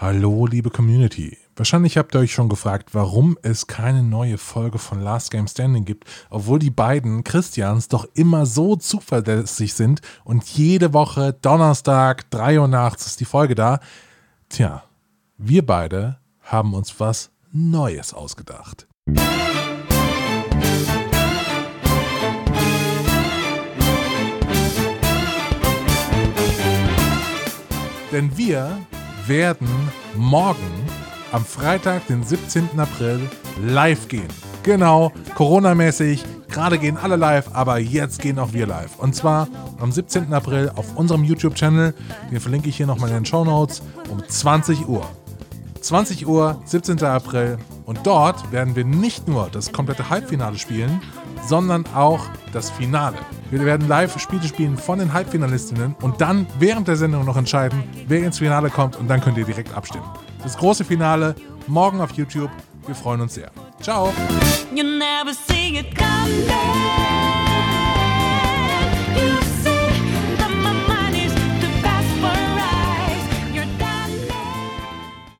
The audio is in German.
Hallo, liebe Community. Wahrscheinlich habt ihr euch schon gefragt, warum es keine neue Folge von Last Game Standing gibt, obwohl die beiden Christians doch immer so zuverlässig sind und jede Woche Donnerstag, 3 Uhr nachts ist die Folge da. Tja, wir beide haben uns was Neues ausgedacht. Denn wir werden morgen am Freitag, den 17. April, live gehen. Genau, Corona-mäßig. Gerade gehen alle live, aber jetzt gehen auch wir live. Und zwar am 17. April auf unserem YouTube-Channel. Den verlinke ich hier nochmal in den Show Notes um 20 Uhr. 20 Uhr, 17. April. Und dort werden wir nicht nur das komplette Halbfinale spielen, sondern auch das Finale. Wir werden Live-Spiele spielen von den Halbfinalistinnen und dann während der Sendung noch entscheiden, wer ins Finale kommt und dann könnt ihr direkt abstimmen. Das große Finale morgen auf YouTube. Wir freuen uns sehr. Ciao.